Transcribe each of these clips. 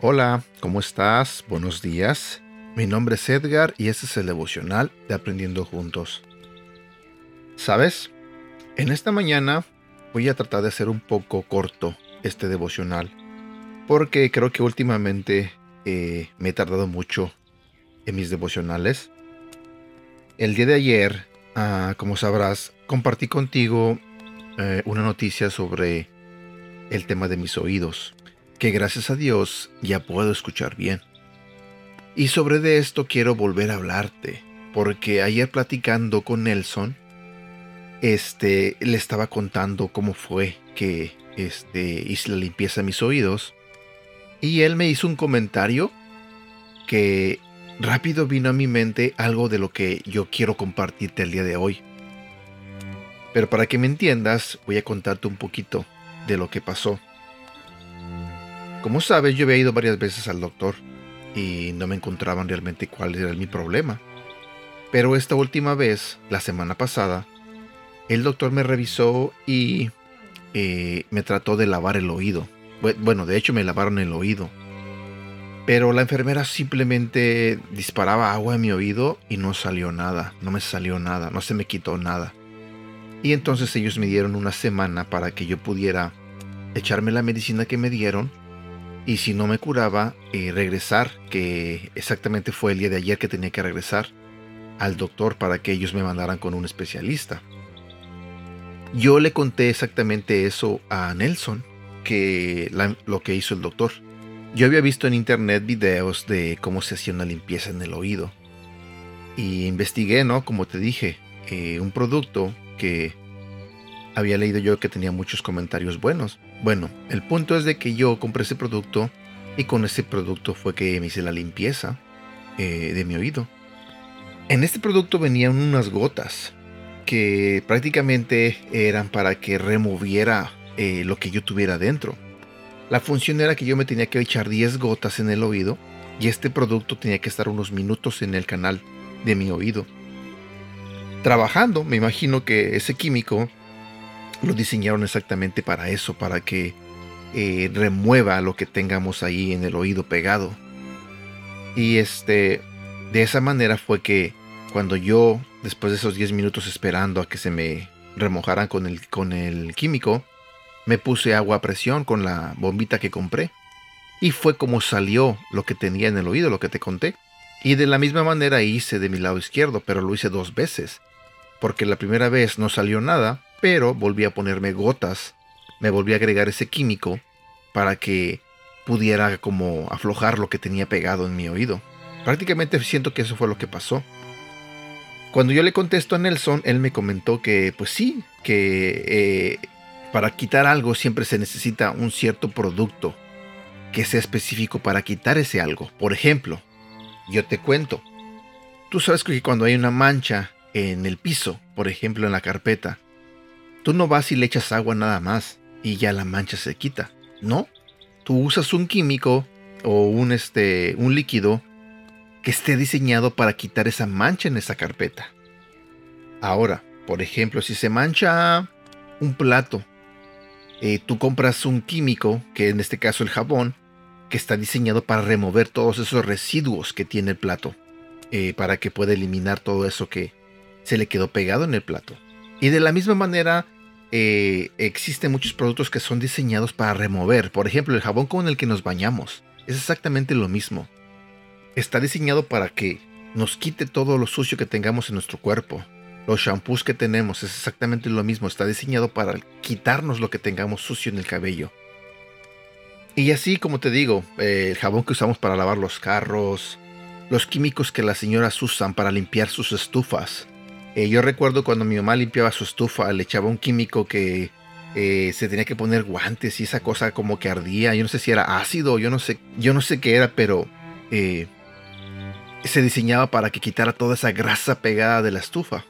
Hola, ¿cómo estás? Buenos días. Mi nombre es Edgar y este es el devocional de Aprendiendo Juntos. ¿Sabes? En esta mañana voy a tratar de hacer un poco corto este devocional porque creo que últimamente eh, me he tardado mucho en mis devocionales. El día de ayer, ah, como sabrás, compartí contigo eh, una noticia sobre el tema de mis oídos que gracias a Dios ya puedo escuchar bien. Y sobre de esto quiero volver a hablarte, porque ayer platicando con Nelson, este, le estaba contando cómo fue que este, hice la limpieza de mis oídos, y él me hizo un comentario que rápido vino a mi mente algo de lo que yo quiero compartirte el día de hoy. Pero para que me entiendas, voy a contarte un poquito de lo que pasó. Como sabes, yo había ido varias veces al doctor y no me encontraban realmente cuál era mi problema. Pero esta última vez, la semana pasada, el doctor me revisó y eh, me trató de lavar el oído. Bueno, de hecho me lavaron el oído. Pero la enfermera simplemente disparaba agua en mi oído y no salió nada, no me salió nada, no se me quitó nada. Y entonces ellos me dieron una semana para que yo pudiera echarme la medicina que me dieron y si no me curaba, eh, regresar, que exactamente fue el día de ayer que tenía que regresar al doctor para que ellos me mandaran con un especialista. Yo le conté exactamente eso a Nelson, lo que hizo el doctor. Yo había visto en internet videos de cómo se hacía una limpieza en el oído. Y investigué, ¿no? Como te dije, eh, un producto que había leído yo que tenía muchos comentarios buenos. Bueno, el punto es de que yo compré ese producto y con ese producto fue que me hice la limpieza eh, de mi oído. En este producto venían unas gotas que prácticamente eran para que removiera eh, lo que yo tuviera dentro. La función era que yo me tenía que echar 10 gotas en el oído y este producto tenía que estar unos minutos en el canal de mi oído. Trabajando, me imagino que ese químico lo diseñaron exactamente para eso, para que eh, remueva lo que tengamos ahí en el oído pegado. Y este, de esa manera fue que cuando yo, después de esos 10 minutos esperando a que se me remojaran con el, con el químico, me puse agua a presión con la bombita que compré. Y fue como salió lo que tenía en el oído, lo que te conté. Y de la misma manera hice de mi lado izquierdo, pero lo hice dos veces. Porque la primera vez no salió nada pero volví a ponerme gotas, me volví a agregar ese químico para que pudiera como aflojar lo que tenía pegado en mi oído. Prácticamente siento que eso fue lo que pasó. Cuando yo le contesto a Nelson, él me comentó que pues sí, que eh, para quitar algo siempre se necesita un cierto producto que sea específico para quitar ese algo. Por ejemplo, yo te cuento, tú sabes que cuando hay una mancha en el piso, por ejemplo en la carpeta, Tú no vas y le echas agua nada más y ya la mancha se quita. No, tú usas un químico o un, este, un líquido que esté diseñado para quitar esa mancha en esa carpeta. Ahora, por ejemplo, si se mancha un plato, eh, tú compras un químico, que en este caso el jabón, que está diseñado para remover todos esos residuos que tiene el plato, eh, para que pueda eliminar todo eso que se le quedó pegado en el plato. Y de la misma manera, eh, existen muchos productos que son diseñados para remover. Por ejemplo, el jabón con el que nos bañamos. Es exactamente lo mismo. Está diseñado para que nos quite todo lo sucio que tengamos en nuestro cuerpo. Los shampoos que tenemos es exactamente lo mismo. Está diseñado para quitarnos lo que tengamos sucio en el cabello. Y así como te digo, eh, el jabón que usamos para lavar los carros, los químicos que las señoras usan para limpiar sus estufas, eh, yo recuerdo cuando mi mamá limpiaba su estufa, le echaba un químico que eh, se tenía que poner guantes y esa cosa como que ardía. Yo no sé si era ácido, yo no sé, yo no sé qué era, pero se diseñaba para que quitara toda esa grasa pegada de la estufa.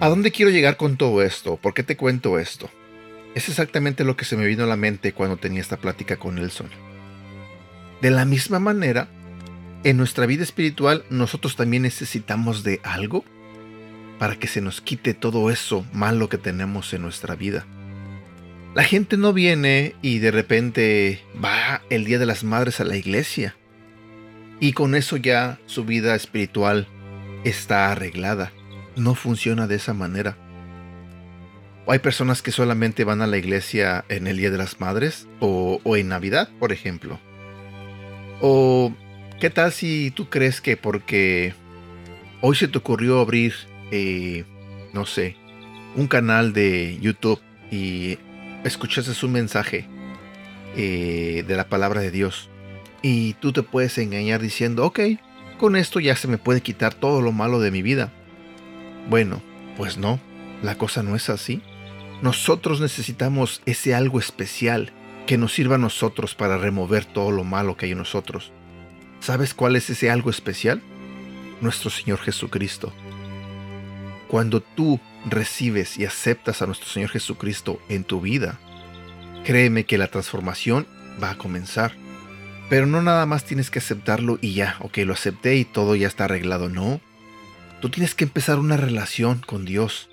¿A dónde quiero llegar con todo esto? ¿Por qué te cuento esto? Es exactamente lo que se me vino a la mente cuando tenía esta plática con Nelson. De la misma manera, en nuestra vida espiritual nosotros también necesitamos de algo para que se nos quite todo eso malo que tenemos en nuestra vida. La gente no viene y de repente va el Día de las Madres a la iglesia. Y con eso ya su vida espiritual está arreglada. No funciona de esa manera. Hay personas que solamente van a la iglesia en el Día de las Madres o, en Navidad, por ejemplo. O qué tal si tú crees que porque hoy se te ocurrió abrir, eh, no sé, un canal de YouTube y escuchaste un mensaje eh, de la palabra de Dios y tú te puedes engañar diciendo, ok, con esto ya se me puede quitar todo lo malo de mi vida. Bueno, pues no, la cosa no es así. Nosotros necesitamos ese algo especial que nos sirva a nosotros para remover todo lo malo que hay en nosotros. ¿Sabes cuál es ese algo especial? Nuestro Señor Jesucristo. Cuando tú recibes y aceptas a nuestro Señor Jesucristo en tu vida, créeme que la transformación va a comenzar. Pero no nada más tienes que aceptarlo y ya, ok, lo acepté y todo ya está arreglado. No. Tú tienes que empezar una relación con Dios.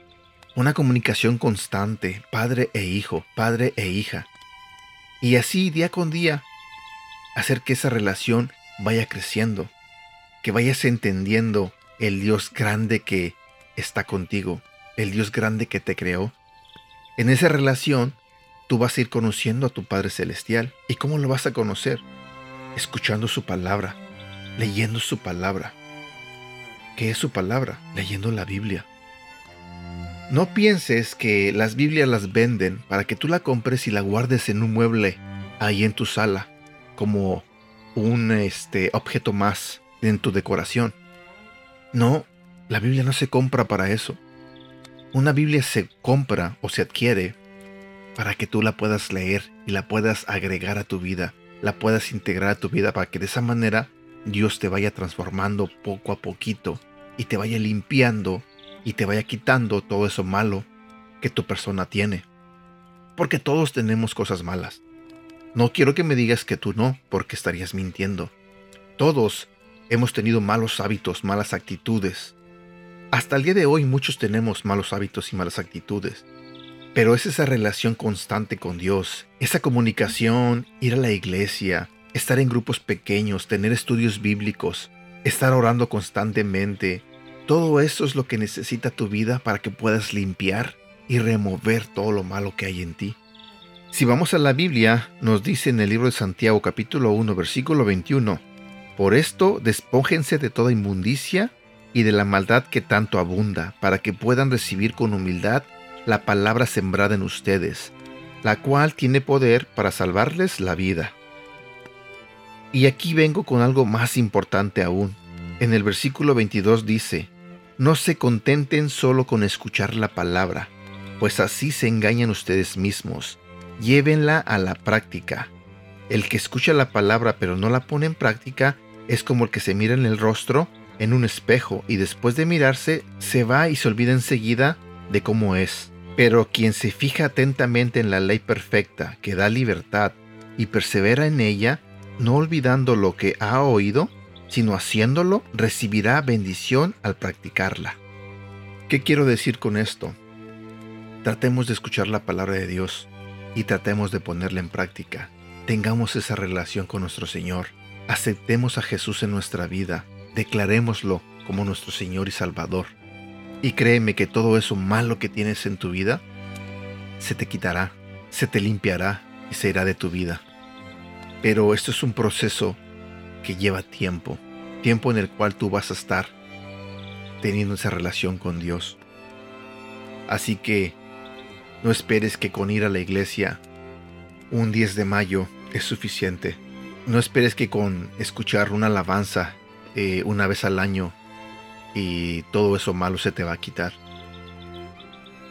Una comunicación constante, padre e hijo, padre e hija. Y así día con día, hacer que esa relación vaya creciendo, que vayas entendiendo el Dios grande que está contigo, el Dios grande que te creó. En esa relación, tú vas a ir conociendo a tu Padre Celestial. ¿Y cómo lo vas a conocer? Escuchando su palabra, leyendo su palabra. ¿Qué es su palabra? Leyendo la Biblia. No pienses que las Biblias las venden para que tú la compres y la guardes en un mueble ahí en tu sala, como un este, objeto más en tu decoración. No, la Biblia no se compra para eso. Una Biblia se compra o se adquiere para que tú la puedas leer y la puedas agregar a tu vida, la puedas integrar a tu vida para que de esa manera Dios te vaya transformando poco a poquito y te vaya limpiando y te vaya quitando todo eso malo que tu persona tiene. Porque todos tenemos cosas malas. No quiero que me digas que tú no, porque estarías mintiendo. Todos hemos tenido malos hábitos, malas actitudes, hasta el día de hoy muchos tenemos malos hábitos y malas actitudes, pero es esa relación constante con Dios, esa comunicación, ir a la iglesia, estar en grupos pequeños, tener estudios bíblicos, estar orando constantemente, todo eso es lo que necesita tu vida para que puedas limpiar y remover todo lo malo que hay en ti. Si vamos a la Biblia, nos dice en el libro de Santiago capítulo 1 versículo 21, Por esto despójense de toda inmundicia y de la maldad que tanto abunda, para que puedan recibir con humildad la palabra sembrada en ustedes, la cual tiene poder para salvarles la vida. Y aquí vengo con algo más importante aún. En el versículo 22 dice, No se contenten solo con escuchar la palabra, pues así se engañan ustedes mismos. Llévenla a la práctica. El que escucha la palabra pero no la pone en práctica es como el que se mira en el rostro en un espejo y después de mirarse se va y se olvida enseguida de cómo es. Pero quien se fija atentamente en la ley perfecta que da libertad y persevera en ella, no olvidando lo que ha oído, sino haciéndolo, recibirá bendición al practicarla. ¿Qué quiero decir con esto? Tratemos de escuchar la palabra de Dios y tratemos de ponerla en práctica. Tengamos esa relación con nuestro Señor. Aceptemos a Jesús en nuestra vida declarémoslo como nuestro Señor y Salvador. Y créeme que todo eso malo que tienes en tu vida se te quitará, se te limpiará y se irá de tu vida. Pero esto es un proceso que lleva tiempo, tiempo en el cual tú vas a estar teniendo esa relación con Dios. Así que no esperes que con ir a la iglesia un 10 de mayo es suficiente. No esperes que con escuchar una alabanza eh, una vez al año y todo eso malo se te va a quitar.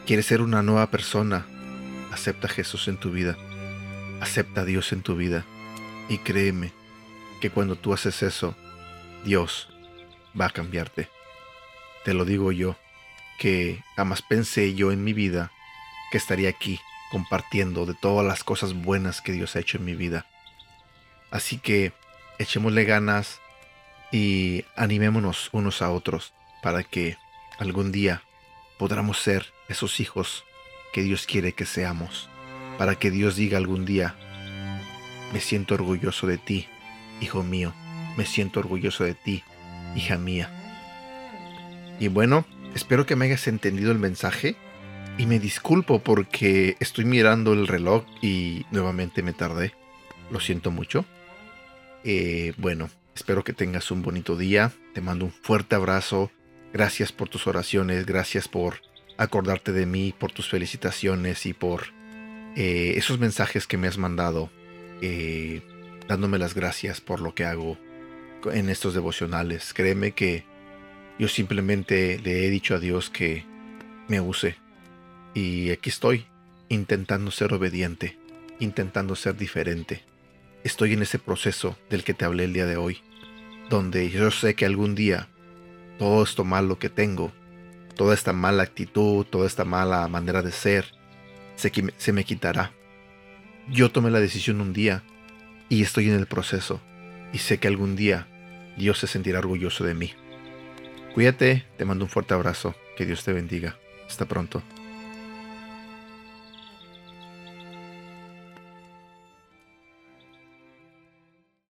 Quieres ser una nueva persona, acepta a Jesús en tu vida, acepta a Dios en tu vida y créeme que cuando tú haces eso, Dios va a cambiarte. Te lo digo yo, que jamás pensé yo en mi vida que estaría aquí compartiendo de todas las cosas buenas que Dios ha hecho en mi vida. Así que echémosle ganas y animémonos unos a otros para que algún día podamos ser esos hijos que Dios quiere que seamos, para que Dios diga algún día, me siento orgulloso de ti, hijo mío, me siento orgulloso de ti, hija mía. Y bueno, espero que me hayas entendido el mensaje y me disculpo porque estoy mirando el reloj y nuevamente me tardé. Lo siento mucho. Eh, bueno, espero que tengas un bonito día. Te mando un fuerte abrazo. Gracias por tus oraciones. Gracias por acordarte de mí, por tus felicitaciones y por eh, esos mensajes que me has mandado. Eh, dándome las gracias por lo que hago en estos devocionales. Créeme que yo simplemente le he dicho a Dios que me use. Y aquí estoy, intentando ser obediente, intentando ser diferente. Estoy en ese proceso del que te hablé el día de hoy, donde yo sé que algún día todo esto malo que tengo, toda esta mala actitud, toda esta mala manera de ser, se, se me quitará. Yo tomé la decisión un día y estoy en el proceso y sé que algún día Dios se sentirá orgulloso de mí. Cuídate, te mando un fuerte abrazo, que Dios te bendiga. Hasta pronto.